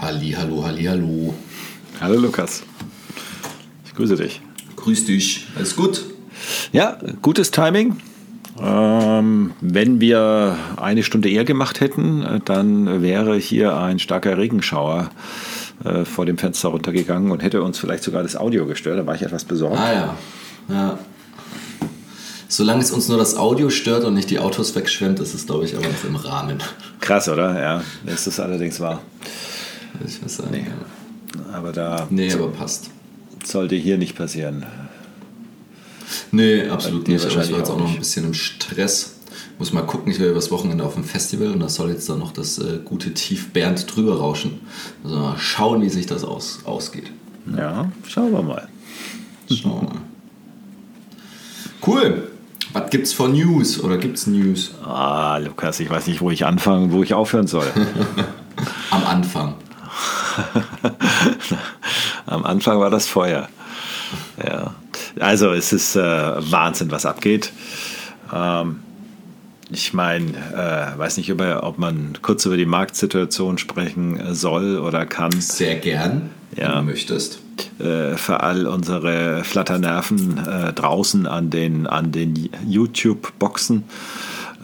Halli, hallo, halli, hallo. Hallo Lukas. Ich grüße dich. Grüß dich. Alles gut? Ja, gutes Timing. Ähm, wenn wir eine Stunde eher gemacht hätten, dann wäre hier ein starker Regenschauer äh, vor dem Fenster runtergegangen und hätte uns vielleicht sogar das Audio gestört. Da war ich etwas besorgt. Ah ja. ja. Solange es uns nur das Audio stört und nicht die Autos wegschwemmt, ist es, glaube ich, aber noch im Rahmen. Krass, oder? Ja, ist das allerdings wahr. Ich weiß sagen, Nee. ja. Aber da Nee, aber passt. sollte hier nicht passieren. Nee, absolut nicht. Aber ich war jetzt auch noch ein bisschen im Stress. Muss mal gucken, ich will übers Wochenende auf dem Festival und da soll jetzt dann noch das äh, gute Tief Bernd drüber rauschen. Also mal schauen, wie sich das aus, ausgeht. Ja, schauen wir mal. Schauen wir mal. Cool. Was gibt's für News? Oder gibt's News? Ah, Lukas, ich weiß nicht, wo ich anfangen, wo ich aufhören soll. Am Anfang. Am Anfang war das Feuer. Ja. Also es ist äh, Wahnsinn, was abgeht. Ähm, ich meine, äh, weiß nicht, über, ob man kurz über die Marktsituation sprechen soll oder kann. Sehr gern, Ja. wenn du möchtest. Äh, für all unsere Flatternerven äh, draußen an den, an den YouTube-Boxen,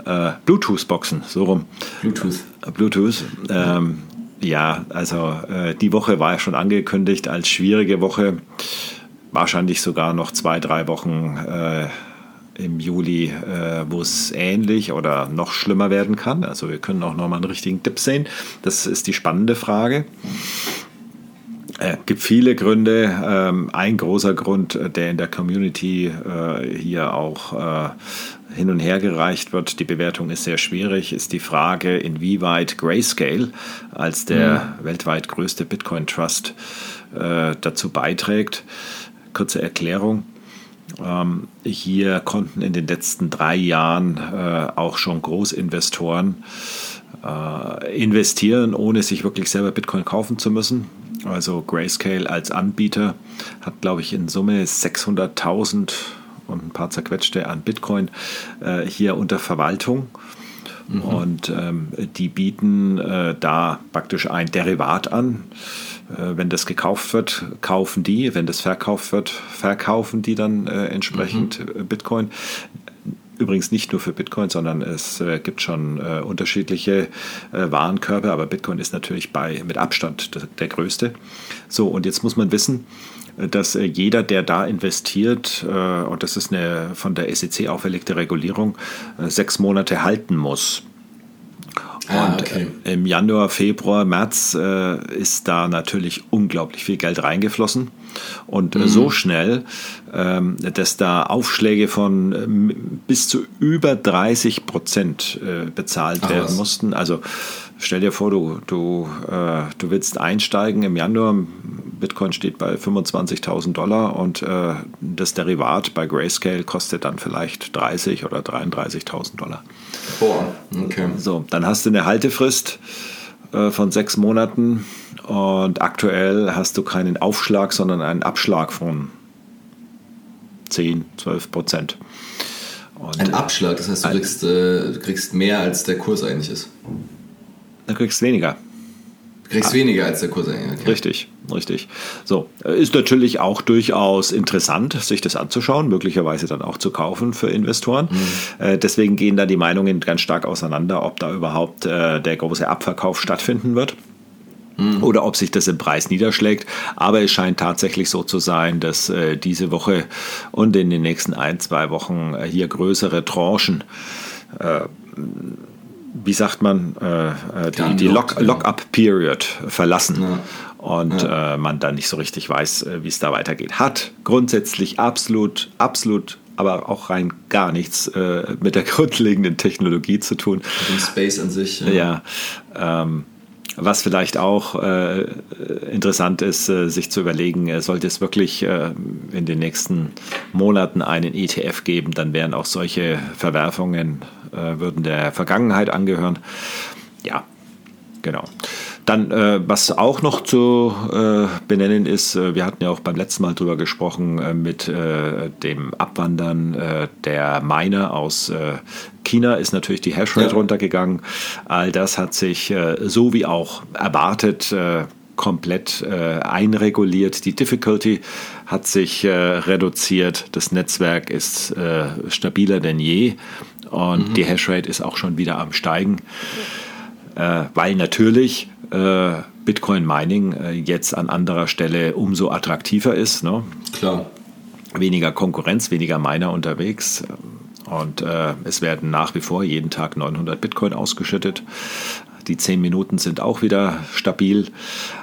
äh, Bluetooth-Boxen, so rum. Bluetooth. Bluetooth. Ähm, ja, also äh, die Woche war ja schon angekündigt als schwierige Woche. Wahrscheinlich sogar noch zwei, drei Wochen äh, im Juli, äh, wo es ähnlich oder noch schlimmer werden kann. Also wir können auch nochmal einen richtigen Tipp sehen. Das ist die spannende Frage. Es gibt viele Gründe. Ähm, ein großer Grund, äh, der in der Community äh, hier auch äh, hin und her gereicht wird, die Bewertung ist sehr schwierig, ist die Frage, inwieweit Grayscale als der weltweit größte Bitcoin Trust äh, dazu beiträgt. Kurze Erklärung. Ähm, hier konnten in den letzten drei Jahren äh, auch schon Großinvestoren äh, investieren, ohne sich wirklich selber Bitcoin kaufen zu müssen. Also Grayscale als Anbieter hat, glaube ich, in Summe 600.000 und ein paar zerquetschte an Bitcoin äh, hier unter Verwaltung. Und ähm, die bieten äh, da praktisch ein Derivat an. Äh, wenn das gekauft wird, kaufen die. Wenn das verkauft wird, verkaufen die dann äh, entsprechend äh, Bitcoin. Übrigens nicht nur für Bitcoin, sondern es äh, gibt schon äh, unterschiedliche äh, Warenkörbe, aber Bitcoin ist natürlich bei, mit Abstand der, der größte. So, und jetzt muss man wissen, äh, dass äh, jeder, der da investiert, äh, und das ist eine von der SEC auferlegte Regulierung, sechs Monate halten muss. Ah, Und okay. äh, im Januar, Februar, März äh, ist da natürlich unglaublich viel Geld reingeflossen. Und Mhm. äh, so schnell, ähm, dass da Aufschläge von ähm, bis zu über 30 Prozent äh, bezahlt Ach, werden was. mussten. Also stell dir vor, du, du, äh, du willst einsteigen im Januar. Bitcoin steht bei 25.000 Dollar und äh, das Derivat bei Grayscale kostet dann vielleicht 30 oder 33.000 Dollar. Boah, okay. So, dann hast du eine Haltefrist äh, von sechs Monaten und aktuell hast du keinen Aufschlag, sondern einen Abschlag von 10, 12 Prozent. Und Ein Abschlag, das heißt, du kriegst, äh, du kriegst mehr, als der Kurs eigentlich ist. dann kriegst du weniger. Du kriegst weniger, als der Kurs eigentlich ist. Okay. Richtig, richtig. So, äh, ist natürlich auch durchaus interessant, sich das anzuschauen, möglicherweise dann auch zu kaufen für Investoren. Äh, deswegen gehen da die Meinungen ganz stark auseinander, ob da überhaupt äh, der große Abverkauf stattfinden wird. Oder ob sich das im Preis niederschlägt. Aber es scheint tatsächlich so zu sein, dass äh, diese Woche und in den nächsten ein, zwei Wochen äh, hier größere Tranchen wie sagt man, äh, äh, die, die. Lock-up-Period verlassen Ja. Und Äh, man dann nicht so richtig weiß, äh, wie es da weitergeht. Hat grundsätzlich absolut, absolut, aber auch rein gar nichts äh, mit der grundlegenden Technologie zu tun. Im Space an sich. Ja, ähm, was vielleicht auch äh, interessant ist, äh, sich zu überlegen, äh, sollte es wirklich in den nächsten Monaten einen ETF geben, dann wären auch solche Verwerfungen, würden der Vergangenheit angehören. Ja, genau. Dann, äh, was auch noch zu äh, benennen ist, äh, wir hatten ja auch beim letzten Mal drüber gesprochen äh, mit äh, dem Abwandern äh, der Miner aus China ist natürlich die Hashrate ja. runtergegangen. All das hat sich so wie auch erwartet komplett einreguliert. Die Difficulty hat sich reduziert. Das Netzwerk ist stabiler denn je und mhm. die Hashrate ist auch schon wieder am Steigen, weil natürlich äh, Bitcoin Mining äh, jetzt an anderer Stelle umso attraktiver ist. Ne? Klar. Weniger Konkurrenz, weniger Miner unterwegs. Und äh, es werden nach wie vor jeden Tag 900 Bitcoin ausgeschüttet. Die 10 Minuten sind auch wieder stabil.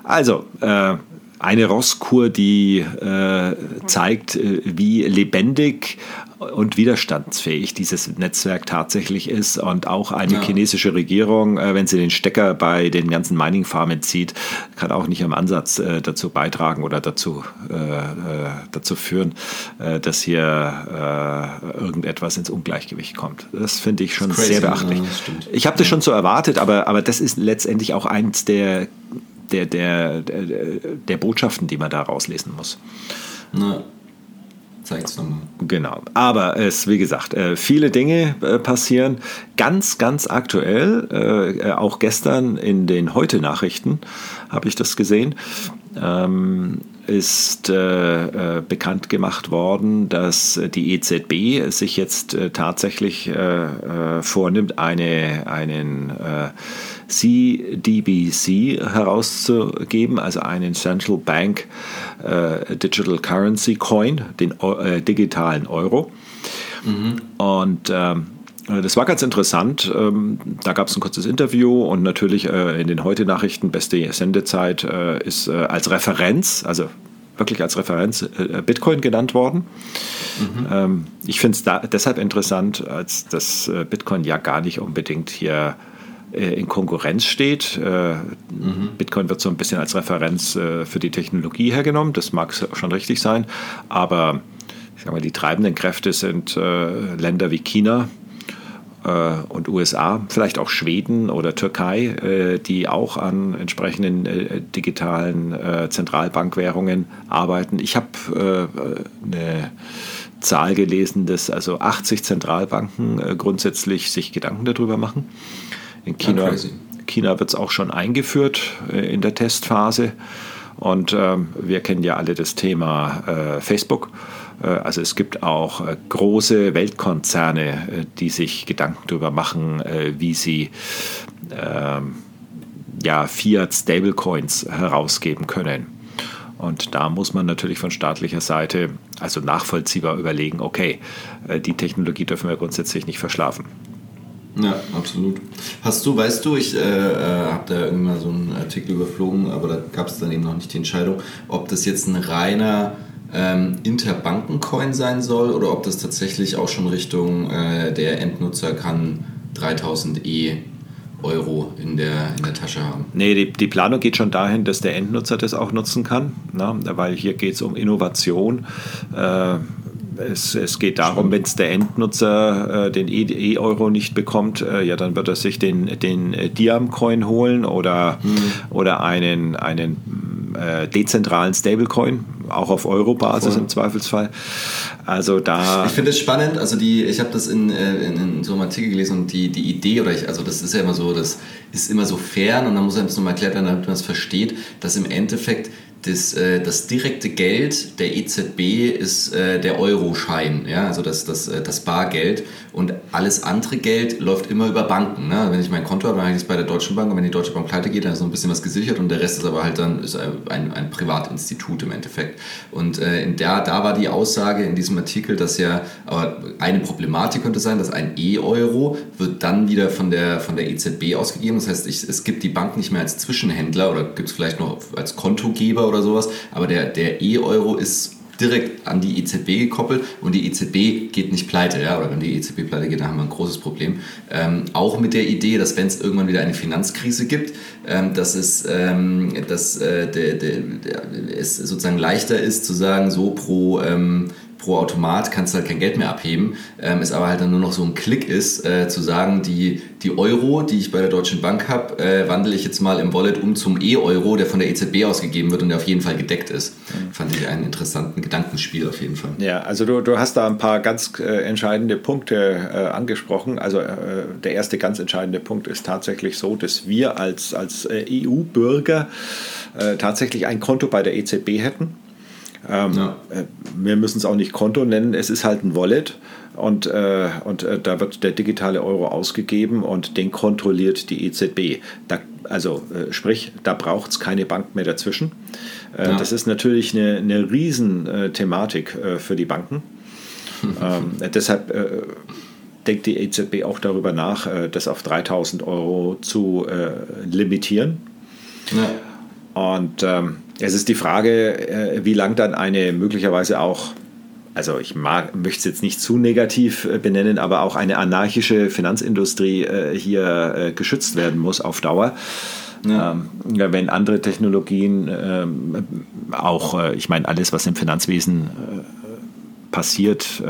Also, äh, eine Rosskur, die äh, zeigt, äh, wie lebendig und widerstandsfähig dieses Netzwerk tatsächlich ist und auch eine ja. chinesische Regierung, äh, wenn sie den Stecker bei den ganzen Mining-Farmen zieht, kann auch nicht im Ansatz äh, dazu beitragen oder dazu, äh, äh dazu führen, dass hier irgendetwas ins Ungleichgewicht kommt. Das finde ich schon sehr beachtlich. Ja, ich habe das schon so erwartet, aber, aber das ist letztendlich auch eins der, der, der, der, der Botschaften, die man da rauslesen muss. Na. Zeig's nochmal. Genau. Aber es, wie gesagt, äh, viele Dinge äh, passieren. Ganz, ganz aktuell, äh, auch gestern in den Heute-Nachrichten habe ich das gesehen, ähm, ist äh, äh, bekannt gemacht worden, dass die EZB sich jetzt äh, tatsächlich vornimmt, eine, einen CDBC herauszugeben, also einen Central Bank Digital Currency Coin, den digitalen Euro. Mhm. Und ähm, das war ganz interessant. Ähm, da gab es ein kurzes Interview und natürlich äh, in den Heute-Nachrichten, beste Sendezeit, äh, ist äh, als Referenz, also wirklich als Referenz Bitcoin genannt worden. Mhm. Ähm, ich finde es deshalb interessant, als dass Bitcoin ja gar nicht unbedingt hier äh, in Konkurrenz steht. Äh, mhm. Bitcoin wird so ein bisschen als Referenz äh, für die Technologie hergenommen. Das mag schon richtig sein. Aber ich sag mal, die treibenden Kräfte sind Länder wie China, und USA, vielleicht auch Schweden oder Türkei, die auch an entsprechenden digitalen Zentralbankwährungen arbeiten. Ich habe eine Zahl gelesen, dass also 80 Zentralbanken grundsätzlich sich Gedanken darüber machen. In China, China wird es auch schon eingeführt äh, in der Testphase. Und ähm, wir kennen ja alle das Thema äh, Facebook. Äh, also es gibt auch äh, große Weltkonzerne, äh, die sich Gedanken darüber machen, wie sie ähm, ja, Fiat Stablecoins herausgeben können. Und da muss man natürlich von staatlicher Seite also nachvollziehbar überlegen, okay, die Technologie dürfen wir grundsätzlich nicht verschlafen. Ja, absolut. Hast du, weißt du, ich äh habe da irgendwann so einen Artikel überflogen, aber da gab es dann eben noch nicht die Entscheidung, ob das jetzt ein reiner ähm, Interbankencoin sein soll oder ob das tatsächlich auch schon Richtung äh, der Endnutzer kann 3000 E Euro in der, in der Tasche haben. Nee, die, die Planung geht schon dahin, dass der Endnutzer das auch nutzen kann, ne? weil hier geht es um Innovation. Äh, es, es geht darum, wenn es der Endnutzer äh, den e, E-Euro nicht bekommt, äh, ja, dann wird er sich den, den Diam-Coin holen oder, mhm. oder einen, einen äh, dezentralen Stablecoin, auch auf Euro-Basis im Zweifelsfall. Also da. Ich finde es spannend, also die, ich habe das in, äh, in, in, so einem Artikel gelesen und die, die Idee, oder ich, also das ist ja immer so, das ist immer so fern und dann muss einem das nochmal erklärt werden, damit man es versteht, dass im Endeffekt das, äh, das direkte Geld der EZB ist äh, der Euroschein, ja, also das, das, äh, das Bargeld und alles andere Geld läuft immer über Banken. Ne? Wenn ich mein Konto habe, dann habe ich es bei der Deutschen Bank und wenn die Deutsche Bank pleite geht, dann ist noch ein bisschen was gesichert und der Rest ist aber halt dann ist ein, ein Privatinstitut im Endeffekt. Und äh, in der, da war die Aussage in diesem Artikel, dass ja aber eine Problematik könnte sein, dass ein E-Euro wird dann wieder von der, von der EZB ausgegeben. Das heißt, ich, es gibt die Bank nicht mehr als Zwischenhändler oder gibt es vielleicht noch als Kontogeber oder sowas, aber der, der E-Euro ist direkt an die EZB gekoppelt und die EZB geht nicht pleite. Ja? Oder wenn die EZB pleite geht, dann haben wir ein großes Problem. Ähm, auch mit der Idee, dass wenn es irgendwann wieder eine Finanzkrise gibt, ähm, dass, es, ähm, dass äh, der, der, der, es sozusagen leichter ist zu sagen, so pro, ähm, pro Automat kannst du halt kein Geld mehr abheben, ähm, es aber halt dann nur noch so ein Klick ist, äh, zu sagen, die, die Euro, die ich bei der Deutschen Bank habe, äh, wandle ich jetzt mal im Wallet um zum E-Euro, der von der EZB ausgegeben wird und der auf jeden Fall gedeckt ist. Mhm. Fand ich einen interessanten Gedankenspiel auf jeden Fall. Ja, also du, du hast da ein paar ganz äh, entscheidende Punkte äh, angesprochen. Also äh, der erste ganz entscheidende Punkt ist tatsächlich so, dass wir als, als äh, EU-Bürger tatsächlich ein Konto bei der EZB hätten ähm, ja. Äh, wir müssen es auch nicht Konto nennen, es ist halt ein Wallet und, äh, und äh, da wird der digitale Euro ausgegeben und den kontrolliert die EZB. Da, also äh, sprich, da braucht es keine Bank mehr dazwischen. Äh, ja. Das ist natürlich eine, eine Riesenthematik äh, für die Banken. ähm, deshalb denkt die EZB auch darüber nach, das auf 3000 Euro zu limitieren. Ja. Und ähm, es ist die Frage, äh, wie lang dann eine möglicherweise auch, also ich mag, möchte es jetzt nicht zu negativ äh, benennen, aber auch eine anarchische Finanzindustrie äh, hier geschützt werden muss auf Dauer. Ja. Ähm, wenn andere Technologien ähm, auch, ich meine, alles, was im Finanzwesen passiert,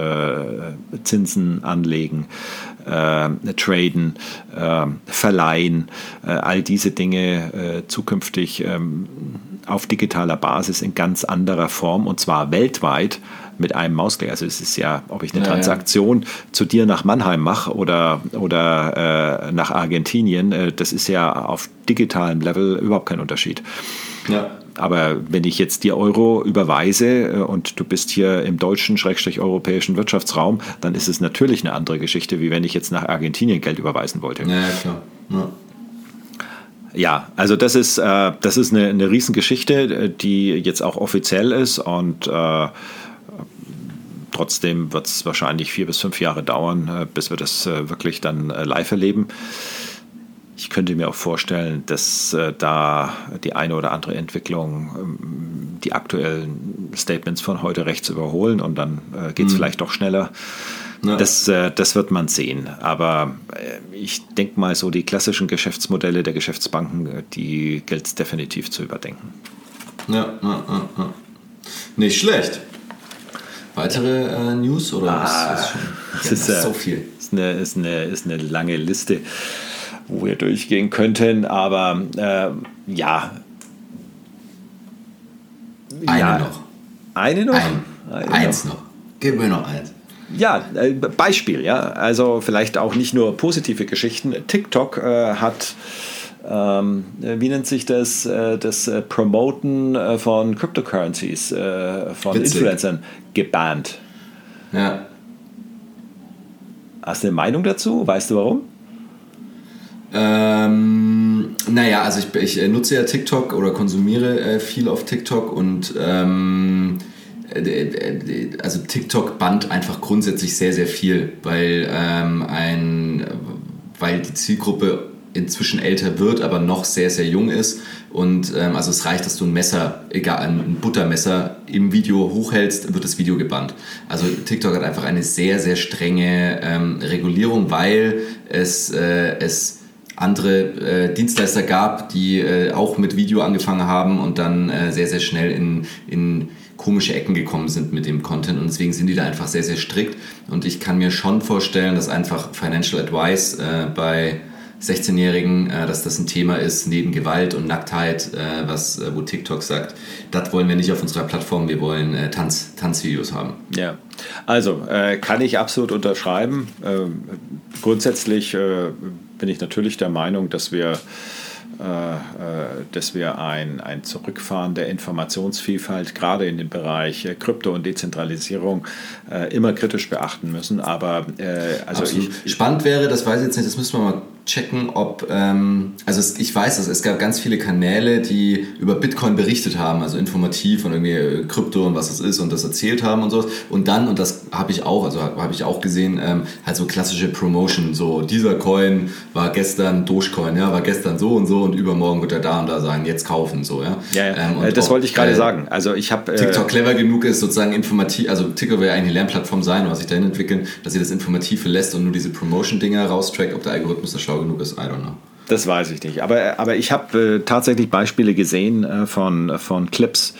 Zinsen anlegen, traden, verleihen, all diese Dinge zukünftig ähm, auf digitaler Basis in ganz anderer Form und zwar weltweit mit einem Mausklick. Also es ist ja, ob ich eine ja, Transaktion ja. zu dir nach Mannheim mache oder, oder äh, nach Argentinien, äh, das ist ja auf digitalem Level überhaupt kein Unterschied. Ja. Aber wenn ich jetzt dir Euro überweise äh, und du bist hier im deutschen, schrägstrich europäischen Wirtschaftsraum, dann ist es natürlich eine andere Geschichte, wie wenn ich jetzt nach Argentinien Geld überweisen wollte. Ja, klar. Ja. Ja, also das ist, äh, das ist eine, eine Riesengeschichte, die jetzt auch offiziell ist und äh, trotzdem wird es wahrscheinlich vier bis fünf Jahre dauern, äh, bis wir das äh, wirklich dann äh, live erleben. Ich könnte mir auch vorstellen, dass da die eine oder andere Entwicklung ähm, die aktuellen Statements von heute rechts überholen und dann geht es mhm. vielleicht doch schneller. Ja. Das, äh, das wird man sehen. Aber äh, ich denke mal, so die klassischen Geschäftsmodelle der Geschäftsbanken, äh, die gilt es definitiv zu überdenken. Ja, ja, ja, ja. Nicht schlecht. Weitere äh, News oder ah, ist, ist, schon, ist, so viel? Ist eine, ist, eine, ist eine lange Liste, wo wir durchgehen könnten, aber äh, ja. Eine ja, noch. Eine noch? Ein, eine eins noch. noch. Gib mir noch eins. Ja, äh, Beispiel, ja. Also vielleicht auch nicht nur positive Geschichten. TikTok äh, hat, ähm, wie nennt sich das, äh, das äh, Promoten äh, von Cryptocurrencies, äh, von Witzig. Influencern gebannt. Ja. Hast du eine Meinung dazu? Weißt du warum? Ähm, naja, also ich, ich nutze ja TikTok oder konsumiere viel auf TikTok und ähm, äh, äh, also TikTok band einfach grundsätzlich sehr, sehr viel, weil, ähm, ein, weil die Zielgruppe inzwischen älter wird, aber noch sehr, sehr jung ist. Und ähm, also es reicht, dass du ein Messer, egal, ein Buttermesser im Video hochhältst, wird das Video gebannt. Also TikTok hat einfach eine sehr, sehr strenge ähm, Regulierung, weil es, äh, es andere äh, Dienstleister gab, die äh, auch mit Video angefangen haben und dann äh, sehr, sehr schnell in, in komische Ecken gekommen sind mit dem Content und deswegen sind die da einfach sehr, sehr strikt und ich kann mir schon vorstellen, dass einfach Financial Advice äh, bei 16-Jährigen, äh, dass das ein Thema ist, neben Gewalt und Nacktheit, äh, was, äh, wo TikTok sagt, das wollen wir nicht auf unserer Plattform, wir wollen äh, Tanz, Tanzvideos haben. Ja, also äh, kann ich absolut unterschreiben. Ähm, grundsätzlich bin ich natürlich der Meinung, dass wir dass wir ein, ein Zurückfahren der Informationsvielfalt gerade in dem Bereich äh, Krypto und Dezentralisierung immer kritisch beachten müssen. Aber also ich, spannend wäre, das weiß ich jetzt nicht, das müssen wir mal checken, ob, ähm, also es, ich weiß, dass es gab ganz viele Kanäle, die über Bitcoin berichtet haben, also informativ und irgendwie äh, Krypto und was es ist und das erzählt haben und so. Und dann, und das habe ich auch, also habe ich auch gesehen, ähm, halt so klassische Promotion, so dieser Coin war gestern Dogecoin, ja, war gestern so und so und übermorgen wird er da und da sein, jetzt kaufen, so, ja. Ja, ja. Ähm, äh, das auch, wollte ich gerade äh, sagen. Also ich habe... Äh, TikTok clever genug ist, sozusagen informativ, also TikTok will ja eigentlich eine Lernplattform sein, was sich dahin entwickeln, dass sie das Informative lässt und nur diese Promotion-Dinger raustrackt, ob der Algorithmus da schlau schlau genug ist, I don't know. Das weiß ich nicht. Aber, aber ich habe äh, tatsächlich Beispiele gesehen äh, von, von Clips,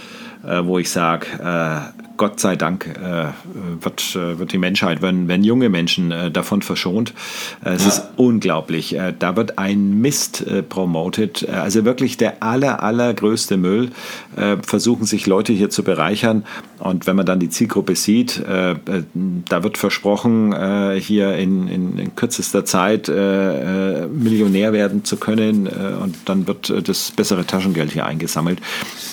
äh, wo ich sage, äh, Gott sei Dank äh, wird, äh, wird die Menschheit, wenn, wenn junge Menschen äh, davon verschont. Äh, es ja. ist unglaublich. Äh, da wird ein Mist promoted. Also wirklich der aller, allergrößte Müll. versuchen sich Leute hier zu bereichern. Und wenn man dann die Zielgruppe sieht, da wird versprochen, hier in, in, in kürzester Zeit Millionär werden zu können. und dann wird das bessere Taschengeld hier eingesammelt.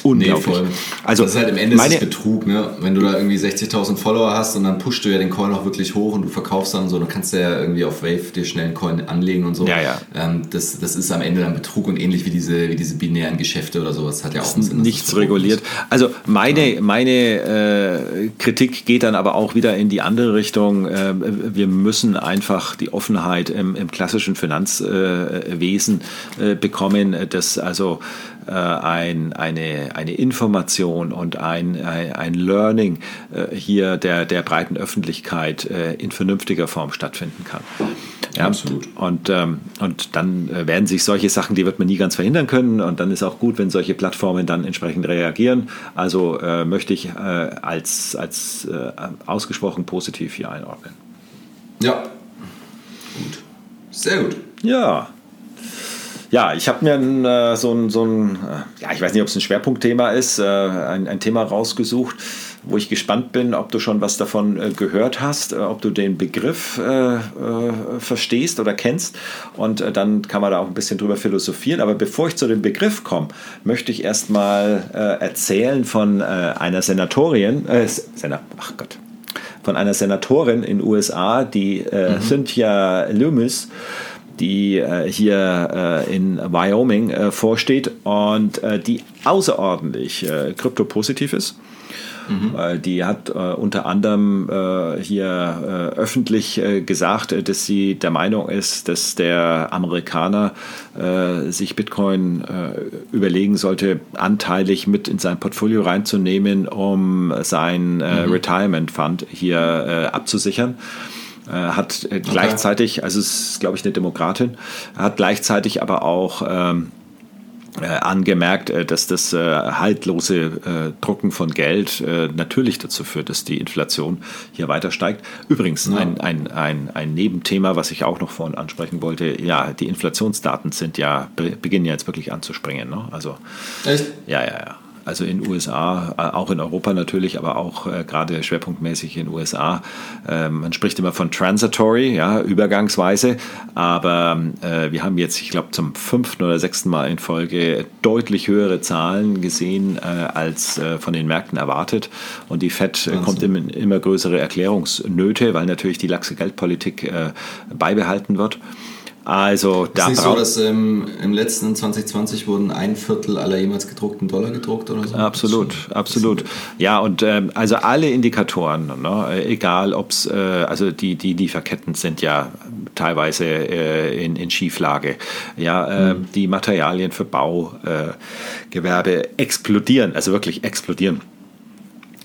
Unglaublich. Nee, also, das ist halt im Ende meine, Betrug. Ne? Wenn du da irgendwie 60.000 Follower hast und dann pushst du ja den Coin auch wirklich hoch und du verkaufst dann so, dann kannst du ja irgendwie auf Wave dir schnell einen Coin anlegen und so. Ja, ja. Ähm, das, das ist am Ende dann Betrug und ähnlich wie diese, wie diese binären Geschäfte oder sowas. Hat ja auch einen Sinn. Nichts reguliert. Also meine, meine äh, Kritik geht dann aber auch wieder in die andere Richtung. Äh, wir müssen einfach die Offenheit im, im klassischen Finanzwesen äh, bekommen, dass also äh, ein, eine, eine Information und ein, ein, ein Learning äh, hier der, der breiten Öffentlichkeit äh, in vernünftiger Form stattfinden kann. Ja, Absolut. Und, ähm, und dann werden sich solche Sachen, die wird man nie ganz verhindern können. Und dann ist auch gut, wenn solche Plattformen dann entsprechend reagieren. Also äh, möchte ich äh, als, als äh, ausgesprochen positiv hier einordnen. Ja. Gut. Sehr gut. Ja. Ja, ich habe mir ein, äh, so ein, so ein äh, ja, ich weiß nicht, ob es ein Schwerpunktthema ist, äh, ein, ein Thema rausgesucht, wo ich gespannt bin, ob du schon was davon gehört hast, ob du den Begriff äh, äh, verstehst oder kennst. Und äh, dann kann man da auch ein bisschen drüber philosophieren. Aber bevor ich zu dem Begriff komme, möchte ich erstmal äh, erzählen von äh, einer Senatorin, äh, Senator, ach Gott, von einer Senatorin in den USA, die mhm. Cynthia Loomis die äh, hier äh, in Wyoming äh, vorsteht und äh, die außerordentlich äh, kryptopositiv ist. Mhm. Die hat äh, unter anderem hier öffentlich gesagt, dass sie der Meinung ist, dass der Amerikaner sich Bitcoin überlegen sollte, anteilig mit in sein Portfolio reinzunehmen, um sein mhm. Retirement Fund hier abzusichern. Äh, hat äh, gleichzeitig, also es ist, glaube ich, eine Demokratin, hat gleichzeitig aber auch ähm, äh, angemerkt, äh, dass das äh, haltlose äh, Drucken von Geld natürlich dazu führt, dass die Inflation hier weiter steigt. Übrigens, ja. ein, ein, ein, ein Nebenthema, was ich auch noch vorhin ansprechen wollte, ja, die Inflationsdaten sind ja, beginnen ja jetzt wirklich anzuspringen. Ne? Also, Echt? Ja, ja, ja also in den USA, äh, auch in Europa natürlich, aber auch äh, gerade schwerpunktmäßig in den USA. Äh, man spricht immer von transitory, ja, übergangsweise, aber äh, wir haben jetzt, ich glaube, zum fünften oder sechsten Mal in Folge deutlich höhere Zahlen gesehen äh, als äh, von den Märkten erwartet und die Fed kommt in immer größere Erklärungsnöte, weil natürlich die laxe Geldpolitik beibehalten wird. Also da ist nicht so, dass ähm, im letzten 2020 wurden ein Viertel aller jemals gedruckten Dollar gedruckt oder so? Absolut, so, absolut. Ja, und ähm, also alle Indikatoren, ne, egal ob es, äh, also die, die Lieferketten sind ja teilweise äh, in, in Schieflage. Ja, äh, mhm. die Materialien für Baugewerbe äh, explodieren, also wirklich explodieren.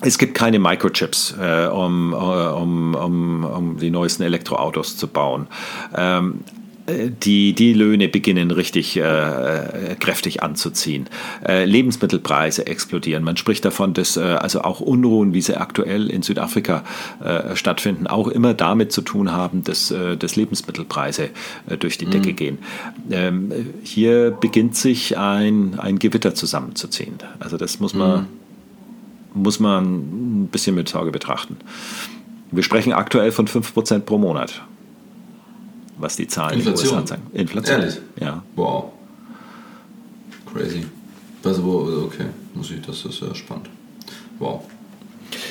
Es gibt keine Microchips, äh, um, äh, um, um, um die neuesten Elektroautos zu bauen. Ähm, die, die Löhne beginnen richtig äh, kräftig anzuziehen. Äh, Lebensmittelpreise explodieren. Man spricht davon, dass äh, also auch Unruhen, wie sie aktuell in Südafrika äh, stattfinden, auch immer damit zu tun haben, dass, äh, dass Lebensmittelpreise äh, durch die Decke mhm. gehen. Ähm, hier beginnt sich ein, ein Gewitter zusammenzuziehen. Also das muss man, mhm. muss man ein bisschen mit Sorge betrachten. Wir sprechen aktuell von 5% pro Monat was die Zahlen Inflation. in den USA zeigen. Inflation. Ehrlich? Ja. Wow. Crazy. Also, okay, muss ich, das ist ja spannend. Wow.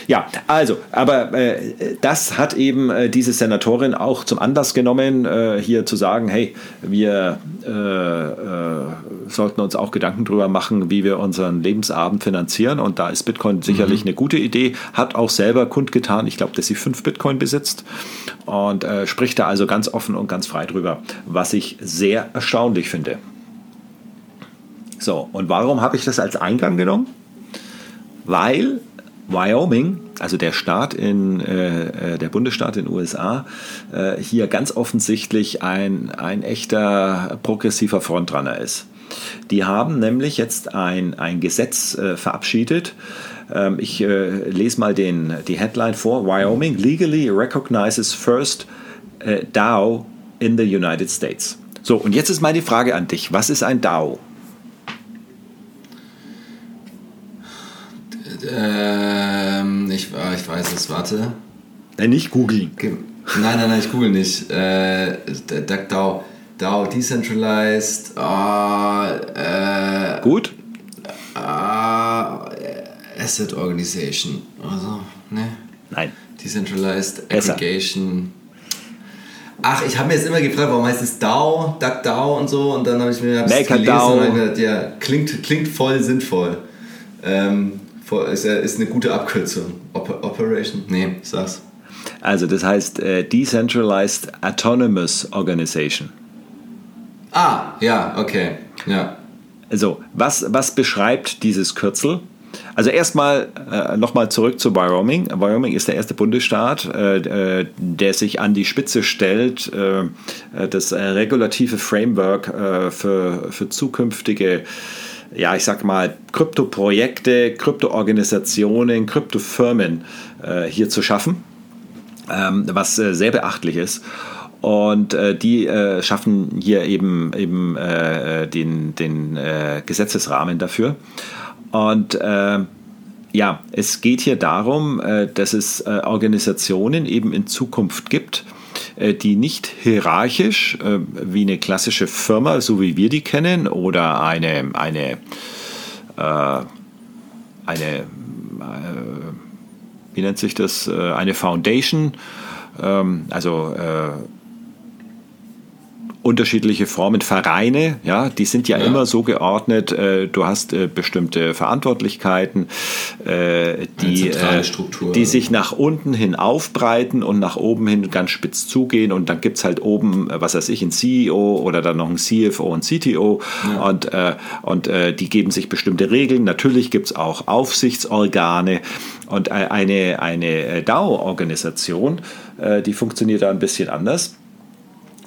Ja, also, aber äh, das hat eben äh, diese Senatorin auch zum Anlass genommen, äh, hier zu sagen, hey, wir äh, sollten uns auch Gedanken darüber machen, wie wir unseren Lebensabend finanzieren. Und da ist Bitcoin sicherlich mhm. eine gute Idee. Hat auch selber kundgetan, ich glaube, dass sie fünf Bitcoin besitzt und äh, spricht da also ganz offen und ganz frei drüber, was ich sehr erstaunlich finde. So, und warum habe ich das als Eingang genommen? Weil Wyoming, also der Staat in äh, äh der Bundesstaat in den USA, äh, hier ganz offensichtlich ein, ein echter progressiver Frontrunner ist. Die haben nämlich jetzt ein, ein Gesetz äh, verabschiedet, Ähm, ich äh, lese mal den, die Headline vor. Wyoming legally recognizes first äh, DAO in the United States. So, und jetzt ist meine Frage an dich. Was ist ein DAO? Ähm, ich, ah, ich weiß es, warte. Äh, nicht googeln. Nein, nein, nein, ich google nicht. Äh, DAO, DAO Decentralized. Oh, äh, Gut? Äh, Asset Organization. Also, ne? Nein. Decentralized Aggregation. Ach, ich habe mir jetzt immer gefragt, warum heißt es DAO, DuckDAO und so und dann habe ich mir das gelesen DAO. und gedacht, ja, klingt, klingt voll sinnvoll. Ähm, ist, ist eine gute Abkürzung. Oper Operation? Nee, sag's. Also das heißt äh, Decentralized Autonomous Organization. Ah, ja, okay. Ja. Also, was, was beschreibt dieses Kürzel? Also erstmal äh, nochmal zurück zu Wyoming. Wyoming ist der erste Bundesstaat, äh, äh der sich an die Spitze stellt, äh, das äh, regulative Framework äh, für, für zukünftige ja, ich sag mal, Krypto-Projekte, Krypto-Organisationen, Krypto-Firmen hier zu schaffen, ähm, was sehr beachtlich ist. Und äh, die äh, schaffen hier eben, eben äh, den, den äh, Gesetzesrahmen dafür. Und ja, es geht hier darum, dass es Organisationen eben in Zukunft gibt, äh, die nicht hierarchisch äh, wie eine klassische Firma, so wie wir die kennen, oder eine, eine, äh, eine wie nennt sich das, eine Foundation, ähm, also unterschiedliche Formen, Vereine, ja, die sind ja, ja. immer so geordnet, äh, du hast äh, bestimmte Verantwortlichkeiten, äh, die, äh, die sich nach unten hin aufbreiten und nach oben hin ganz spitz zugehen und dann gibt es halt oben, äh, was weiß ich, ein CEO oder dann noch ein CFO und CTO ja. und, äh, und die geben sich bestimmte Regeln. Natürlich gibt es auch Aufsichtsorgane und eine, eine DAO-Organisation, die funktioniert da ein bisschen anders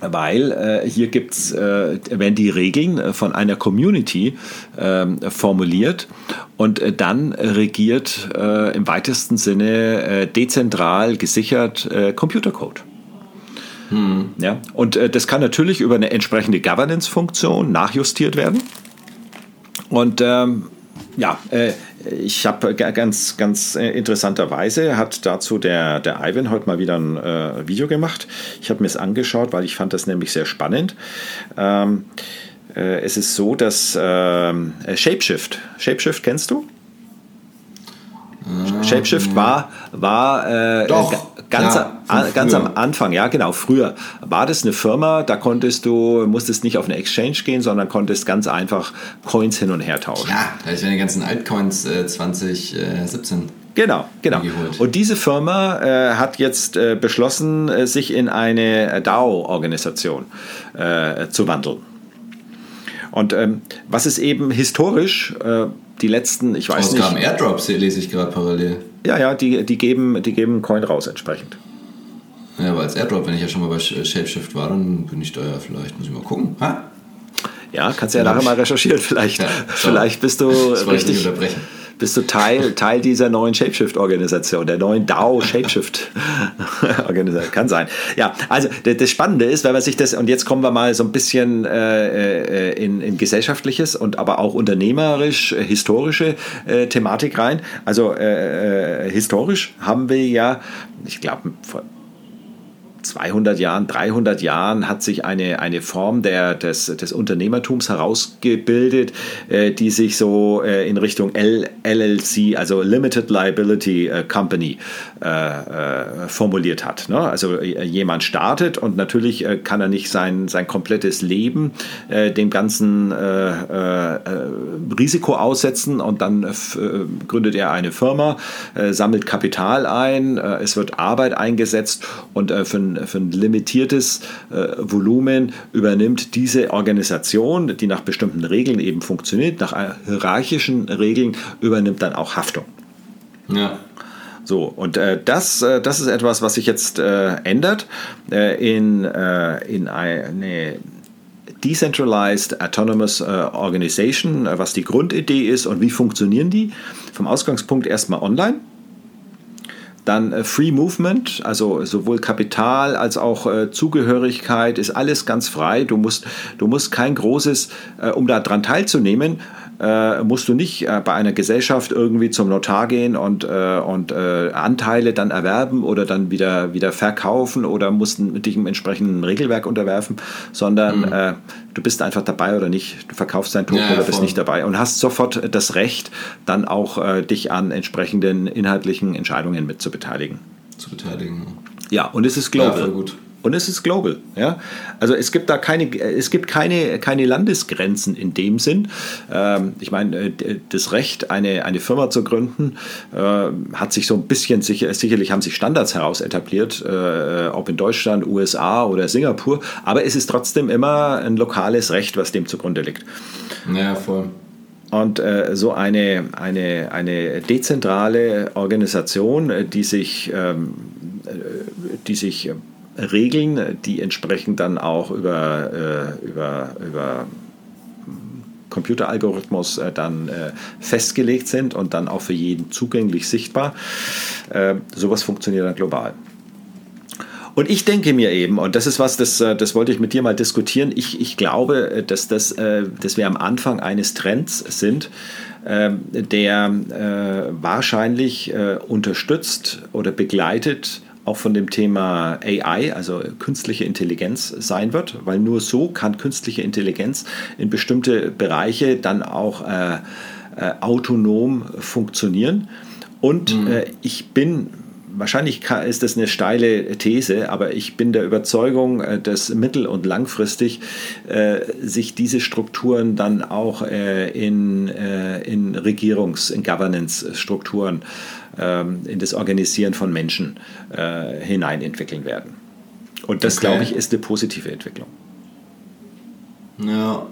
weil äh, hier gibt's, äh, werden die Regeln äh, von einer Community äh, formuliert und äh, dann regiert äh, im weitesten Sinne dezentral gesichert Computercode. Hm. Ja, und das kann natürlich über eine entsprechende Governance-Funktion nachjustiert werden. Und ähm, ja, äh, ich habe ganz, ganz äh, interessanterweise hat dazu der, der Ivan heute mal wieder ein äh, Video gemacht. Ich habe mir es angeschaut, weil ich fand das nämlich sehr spannend. Ähm, äh, es ist so, dass ähm, Shapeshift, Shapeshift kennst du? Shapeshift war, war äh, Doch, ganz, ja, a, ganz am Anfang, ja genau, früher war das eine Firma, da konntest du, musstest nicht auf eine Exchange gehen, sondern konntest ganz einfach Coins hin und her tauschen. Ja, da ist ja die ganzen Altcoins äh, 2017. Genau, genau. Und diese Firma äh, hat jetzt äh, beschlossen, äh, sich in eine DAO-Organisation äh, zu wandeln. Und ähm, was ist eben historisch äh, die letzten, ich weiß Ausgaben nicht. Airdrops lese ich gerade parallel. Ja, ja, die, die, geben, die geben Coin raus entsprechend. Ja, aber als Airdrop, wenn ich ja schon mal bei Shapeshift war, dann bin ich da ja vielleicht, muss ich mal gucken. Ha? Ja, kannst du ja nachher mal recherchieren. Vielleicht, ja, vielleicht bist du richtig. unterbrechen bist du Teil, Teil dieser neuen Shapeshift-Organisation, der neuen DAO-Shapeshift-Organisation. Kann sein. Ja, also das Spannende ist, wenn man sich das, und jetzt kommen wir mal so ein bisschen äh, äh, in, in gesellschaftliches und aber auch unternehmerisch, äh, historische äh, Thematik rein. Also äh, äh, historisch haben wir ja, ich glaube, vor 200 Jahren, 300 Jahren hat sich eine, eine Form der, des, des Unternehmertums herausgebildet, äh, die sich so äh, in Richtung L, LLC, also Limited Liability äh, Company, äh, äh, formuliert hat. Ne? Also äh, jemand startet und natürlich kann er nicht sein, sein komplettes Leben dem ganzen Risiko aussetzen und dann gründet er eine Firma, sammelt Kapital ein, es wird Arbeit eingesetzt und für ein für ein limitiertes äh, Volumen übernimmt diese Organisation, die nach bestimmten Regeln eben funktioniert, nach hierarchischen Regeln, übernimmt dann auch Haftung. Ja. So, und äh, das, äh, das ist etwas, was sich jetzt äh, ändert äh, in, äh, in eine Decentralized Autonomous Organization, was die Grundidee ist und wie funktionieren die. Vom Ausgangspunkt erstmal online dann äh, Free Movement, also sowohl Kapital als auch äh, Zugehörigkeit ist alles ganz frei. Du musst, du musst kein großes, äh, um daran teilzunehmen, äh, musst du nicht äh, bei einer Gesellschaft irgendwie zum Notar gehen und, äh, und äh, Anteile dann erwerben oder dann wieder, wieder verkaufen oder musst dich einem entsprechenden Regelwerk unterwerfen, sondern mhm. Äh, du bist einfach dabei oder nicht. Du verkaufst dein Token ja, oder bist nicht dabei und hast sofort das Recht, dann auch äh, dich an entsprechenden inhaltlichen Entscheidungen mitzubeteiligen. Zu beteiligen. Ja, und es ist global. Ja, gut. Und es ist global. Ja? Also es gibt da keine, es gibt keine, keine Landesgrenzen in dem Sinn. Ähm, ich meine, äh, das Recht, eine, eine Firma zu gründen, äh, hat sich so ein bisschen, sicher, sicherlich haben sich Standards heraus etabliert, äh, ob in Deutschland, USA oder Singapur, aber es ist trotzdem immer ein lokales Recht, was dem zugrunde liegt. Ja, voll. Und äh, so eine, eine, eine dezentrale Organisation, die sich, ähm, die sich Regeln, die entsprechend dann auch über, äh, über, über Computeralgorithmus äh, dann äh, festgelegt sind und dann auch für jeden zugänglich sichtbar. Äh, sowas funktioniert dann global. Und ich denke mir eben, und das ist was, das, äh, das wollte ich mit dir mal diskutieren, ich, ich glaube, äh, dass, das, äh, dass wir am Anfang eines Trends sind, der wahrscheinlich unterstützt oder begleitet auch von dem Thema AI, also künstliche Intelligenz, sein wird, weil nur so kann künstliche Intelligenz in bestimmte Bereiche dann auch äh, äh, autonom funktionieren. Und mhm. äh, ich bin wahrscheinlich ist das eine steile These, aber ich bin der Überzeugung, äh, dass mittel- und langfristig äh, sich diese Strukturen dann auch äh, in, äh, in Regierungs-, in Governance-Strukturen in das Organisieren von Menschen äh, hinein entwickeln werden. Und das, okay. glaube ich, ist eine positive Entwicklung. Ja,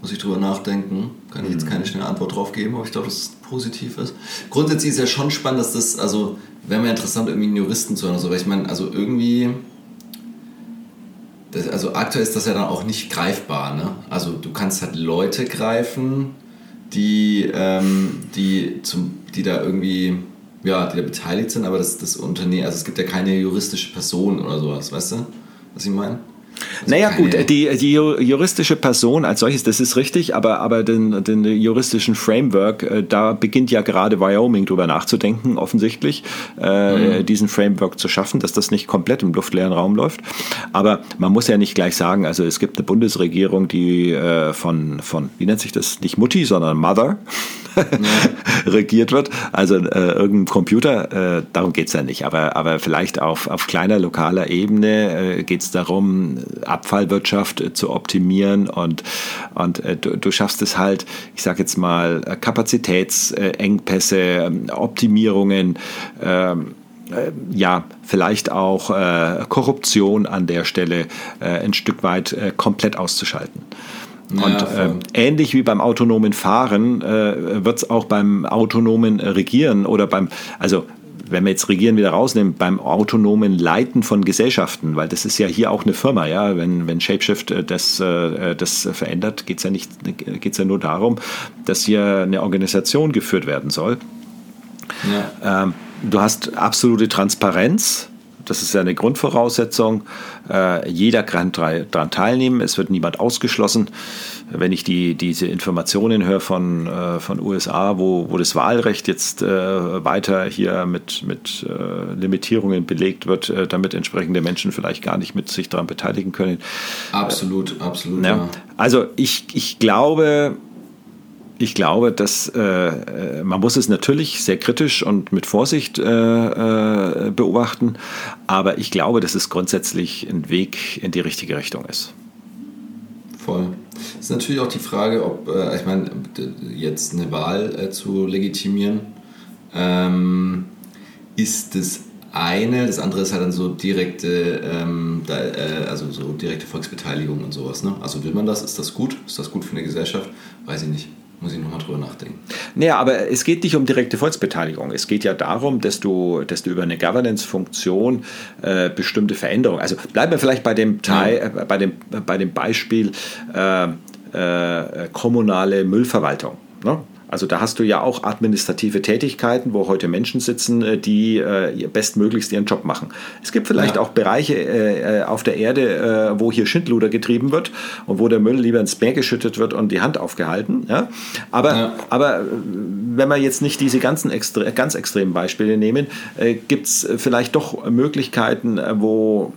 muss ich drüber nachdenken. Kann ich jetzt mhm. keine schnelle Antwort drauf geben, aber ich glaube, dass es positiv ist. Grundsätzlich ist ja schon spannend, dass das, also wäre mir interessant, irgendwie einen Juristen zu hören, so, weil ich meine, also irgendwie, das, also aktuell ist das ja dann auch nicht greifbar, ne? Also du kannst halt Leute greifen, die, ähm, die, zum, die da irgendwie, ja, die da beteiligt sind, aber das, das Unternehmen, also es gibt ja keine juristische Person oder sowas, weißt du, was ich meine? Naja gut, die, die juristische Person als solches, das ist richtig, aber, aber den, den juristischen Framework, äh, da beginnt ja gerade Wyoming drüber nachzudenken, offensichtlich, äh, mhm. diesen Framework zu schaffen, dass das nicht komplett im luftleeren Raum läuft. Aber man muss ja nicht gleich sagen, also es gibt eine Bundesregierung, die äh, von, von, wie nennt sich das, nicht Mutti, sondern Mother regiert wird. Also äh, irgendein Computer, darum geht es ja nicht. Aber, aber vielleicht auf, auf kleiner lokaler Ebene geht es darum, Abfallwirtschaft äh, zu optimieren und, und äh, du, du schaffst es halt, ich sage jetzt mal, Kapazitätsengpässe, ähm, Optimierungen, ähm, äh, ja, vielleicht auch äh, Korruption an der Stelle äh, ein Stück weit äh, komplett auszuschalten. Ja, und äh, ähnlich wie beim autonomen Fahren äh, wird es auch beim autonomen Regieren oder beim, also wenn wir jetzt Regieren wieder rausnehmen, beim autonomen Leiten von Gesellschaften, weil das ist ja hier auch eine Firma, ja, wenn, wenn Shapeshift äh, das, äh, das verändert, geht es ja nicht, geht's ja nur darum, dass hier eine Organisation geführt werden soll. Ja. Ähm, du hast absolute Transparenz das ist ja eine Grundvoraussetzung. Äh, jeder kann daran teilnehmen. Es wird niemand ausgeschlossen. Wenn ich die, diese Informationen höre von, äh, von USA, wo, wo das Wahlrecht jetzt äh, weiter hier mit, mit äh, Limitierungen belegt wird, äh, damit entsprechende Menschen vielleicht gar nicht mit sich daran beteiligen können. Absolut, absolut. Ja. Ja. Also ich, ich glaube, ich glaube, dass äh, äh, man muss es natürlich sehr kritisch und mit Vorsicht äh, äh, beobachten, aber ich glaube, dass es grundsätzlich ein Weg in die richtige Richtung ist. Voll. Es ist natürlich auch die Frage, ob, äh, ich meine, jetzt eine Wahl äh, zu legitimieren, ähm, ist das eine, das andere ist halt dann so direkte, ähm, da, also so direkte Volksbeteiligung und sowas. Ne? Also will man das, ist das gut? Ist das gut für eine Gesellschaft? Weiß ich nicht. Muss ich nochmal drüber nachdenken. Naja, aber es geht nicht um direkte Volksbeteiligung. Es geht ja darum, dass du, dass du über eine Governance-Funktion äh, bestimmte Veränderungen, also bleiben wir vielleicht bei dem, Teil, äh, bei dem, bei dem Beispiel äh, äh kommunale Müllverwaltung. Ne? Also da hast du ja auch administrative Tätigkeiten, wo heute Menschen sitzen, äh, die äh, bestmöglichst ihren Job machen. Es gibt vielleicht ja. auch Bereiche äh, auf der Erde, wo hier Schindluder getrieben wird und wo der Müll lieber ins Meer geschüttet wird und die Hand aufgehalten. Ja? Aber, ja. aber wenn wir jetzt nicht diese ganzen extre ganz extremen Beispiele nehmen, gibt es vielleicht doch Möglichkeiten, wo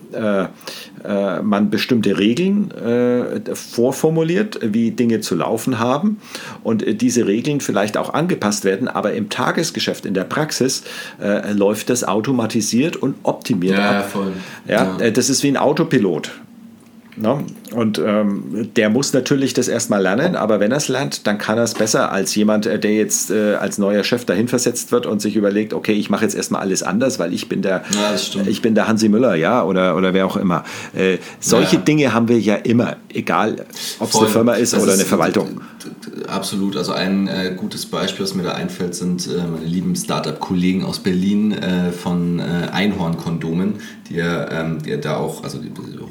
äh, äh, man bestimmte Regeln äh, vorformuliert, wie Dinge zu laufen haben und äh, diese Regeln vielleicht auch angepasst werden, aber im Tagesgeschäft, in der Praxis äh, läuft das automatisiert und optimiert ja, ab. Voll. Ja, ja. das ist wie ein Autopilot. Ne? Und ähm, der muss natürlich das erstmal lernen, aber wenn er es lernt, dann kann er es besser als jemand, äh, der jetzt äh, als neuer Chef dahin versetzt wird und sich überlegt, okay, ich mache jetzt erstmal alles anders, weil ich bin der, ja, ich bin der Hansi Müller, ja, oder, oder wer auch immer. Äh, solche ja. Dinge haben wir ja immer, egal ob es eine Firma ist das oder ist, eine Verwaltung. Absolut. Also ein äh, gutes Beispiel, was mir da einfällt, sind äh, meine lieben Startup-Kollegen aus Berlin äh, von Einhorn-Kondomen, die ja, ähm, die da auch, also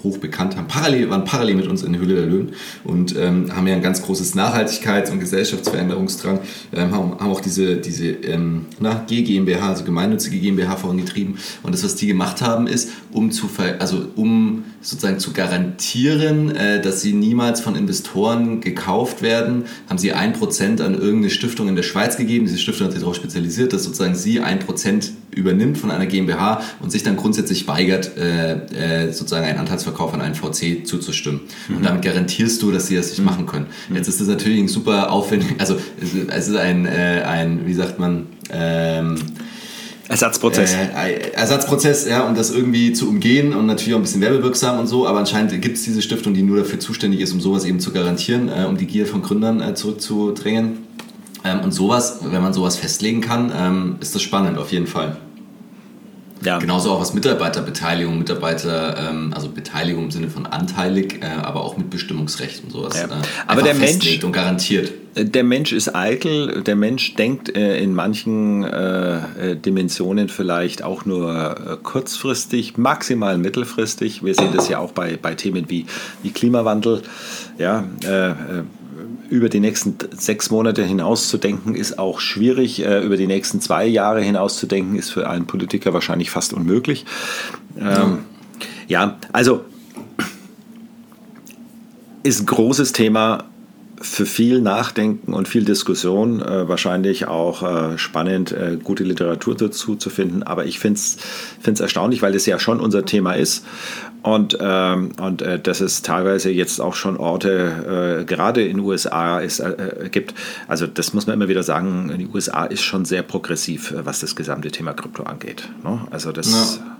hoch bekannt haben, parallel, waren parallel mit uns in der Hülle der Löwen und ähm, haben ja ein ganz großes Nachhaltigkeits- und Gesellschaftsveränderungsdrang, ähm, haben, haben, auch diese, diese ähm, na, GmbH, also gemeinnützige GmbH vorangetrieben. Und das, was die gemacht haben, ist, um zu, also um sozusagen zu garantieren, äh, dass sie niemals von Investoren gekauft werden, haben sie ein Prozent an irgendeine Stiftung in der Schweiz gegeben. Diese Stiftung hat sich darauf spezialisiert, dass sozusagen sie ein Prozent übernimmt von einer GmbH und sich dann grundsätzlich weigert, äh, äh, sozusagen einen Anteilsverkauf an einen VC zuzustimmen. Mhm. Und damit garantierst du, dass sie das nicht mhm. machen können. Mhm. Jetzt ist das natürlich ein super aufwendig, also es ist ein, ein wie sagt man, ähm, Ersatzprozess. Äh, Ersatzprozess, ja, um das irgendwie zu umgehen und natürlich auch ein bisschen werbewirksam und so, aber anscheinend gibt es diese Stiftung, die nur dafür zuständig ist, um sowas eben zu garantieren, äh, um die Gier von Gründern äh, zurückzudrängen. Ähm, und sowas, wenn man sowas festlegen kann, ähm, ist das spannend auf jeden Fall. Ja. Genauso auch was Mitarbeiterbeteiligung, Mitarbeiter, ähm, also Beteiligung im Sinne von anteilig, äh, aber auch mit Bestimmungsrecht und sowas. Ja. Äh, aber der Mensch und garantiert. Äh, der Mensch ist eitel, der Mensch denkt äh, in manchen äh, Dimensionen vielleicht auch nur kurzfristig, maximal mittelfristig. Wir sehen das ja auch bei, bei Themen wie, wie Klimawandel. Ja, über die nächsten sechs Monate hinaus zu denken, ist auch schwierig. Äh, über die nächsten zwei Jahre hinaus zu denken, ist für einen Politiker wahrscheinlich fast unmöglich. Ähm, ja, also ist ein großes Thema für viel Nachdenken und viel Diskussion, äh, wahrscheinlich auch äh, spannend, äh, gute Literatur dazu zu finden. Aber ich finde es erstaunlich, weil es ja schon unser Thema ist und, ähm, und äh, dass es teilweise jetzt auch schon Orte, äh, gerade in den USA, ist, äh, gibt. Also das muss man immer wieder sagen, die USA ist schon sehr progressiv, was das gesamte Thema Krypto angeht. Ne? Also das... Ja.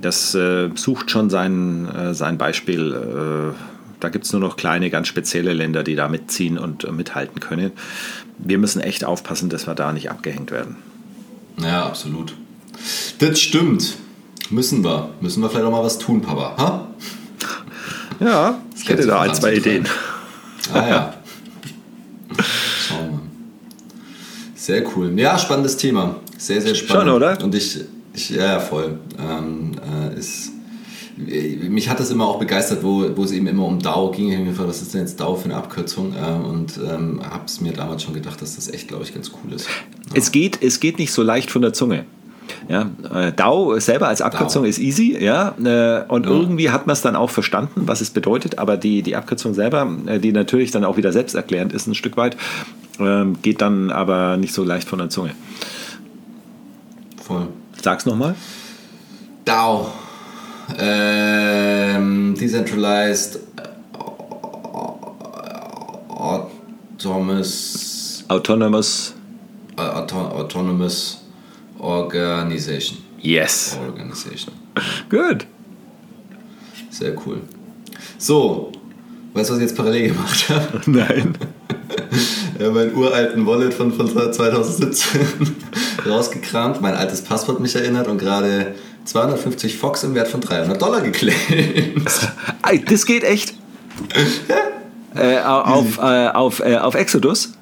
Das sucht schon sein, sein Beispiel da gibt es nur noch kleine, ganz spezielle Länder, die da mitziehen und äh, mithalten können. Wir müssen echt aufpassen, dass wir da nicht abgehängt werden. Ja, absolut. Das stimmt. Müssen wir. Müssen wir vielleicht auch mal was tun, Papa. Ha? Ja, ich hätte da ein, zwei Ideen. Ah ja. Schauen wir. Sehr cool. Ja, spannendes Thema. Sehr, sehr spannend. Schon, oder? Und ich, ich ja, voll. Ähm, äh, ist mich hat das immer auch begeistert, wo, wo es eben immer um DAO ging. Ich habe mir gefragt, was ist denn jetzt DAO für eine Abkürzung? Äh, und ähm, habe es mir damals schon gedacht, dass das echt, glaube ich, ganz cool ist. Ja. Es, geht, es geht nicht so leicht von der Zunge. Ja, äh, DAO selber als Abkürzung DAO. ist easy, ja, äh, und ja. irgendwie hat man es dann auch verstanden, was es bedeutet, aber die, die Abkürzung selber, die natürlich dann auch wieder selbsterklärend ist ein Stück weit, ähm, geht dann aber nicht so leicht von der Zunge. Voll. Sag's nochmal. DAO. Ähm, decentralized Autonomous Autonomous Auto Autonomous Organization. Yes. Organization. Good. Sehr cool. So, weißt du, was ich jetzt parallel gemacht habe? Nein. meinen uralten Wallet von, von 2017 rausgekramt, mein altes Passwort mich erinnert und gerade 250 Fox im Wert von 300 Dollar geclaimt. das geht echt? Äh, auf, äh, auf, äh, auf Exodus?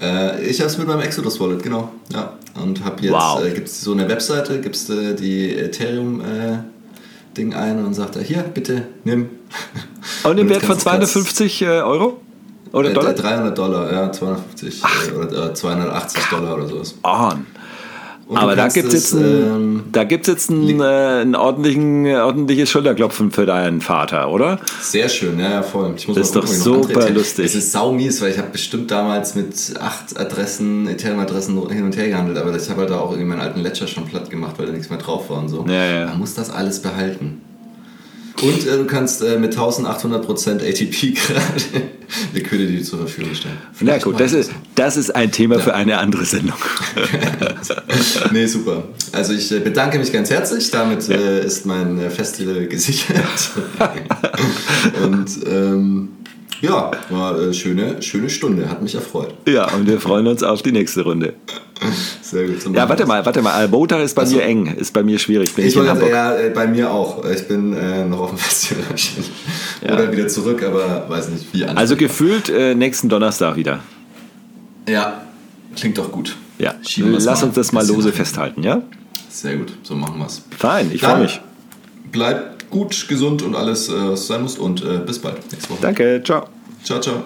Äh, ich habe es mit meinem Exodus Wallet, genau. Ja. Und habe jetzt, Wow. äh, gibt es so eine Webseite, gibst äh, die Ethereum-Ding ein und sagt er, hier, bitte, nimm. Und im Wert von kannst- kannst- 250 äh, Euro? Oder Äh, Dollar? 300 Dollar, ja, 250 äh, oder äh, 280 Dollar oder sowas. On. Und Aber da gibt es jetzt, ähm, da gibt's jetzt ein, äh, ein ordentlichen, äh, ordentliches Schulterklopfen für deinen Vater, oder? Sehr schön, ja, ja, voll. Ich muss Das ist doch super lustig. Es ist saumies, weil ich habe bestimmt damals mit acht Adressen, Ethereum-Adressen hin und her gehandelt, aber ich habe halt da auch irgendwie meinen alten Ledger schon platt gemacht, weil da nichts mehr drauf war und so. Ja, ja. Man muss das alles behalten. Und äh, du kannst äh, mit 1800% ATP gerade Liquidity zur Verfügung stellen. Na Vielleicht gut, mal das ist, das ist ein Thema für eine andere Sendung. nee, super. Also ich äh, bedanke mich ganz herzlich. Damit äh, ist mein äh, Festival gesichert. Und ähm, ja, war eine schöne, schöne Stunde. Hat mich erfreut. Ja, und wir freuen uns auf die nächste Runde. Sehr gut. Ja, warte mal, warte mal. Montag ist bei Ach so. mir eng, ist bei mir schwierig. Bin ich, Ich wollte ja, äh, bei mir auch. Ich bin äh, noch auf dem Festival wahrscheinlich. Ja. Oder wieder zurück, aber weiß nicht, wie anders. Also gefühlt äh, nächsten Donnerstag wieder. ja, klingt doch gut. Ja, lass mal uns das mal lose festhalten, ja? Sehr gut, so machen wir's. Fein, ich freue mich. Bleibt gut, gesund und alles, äh, was sein muss. Und äh, bis bald nächste Woche. Danke, ciao. Ciao, ciao.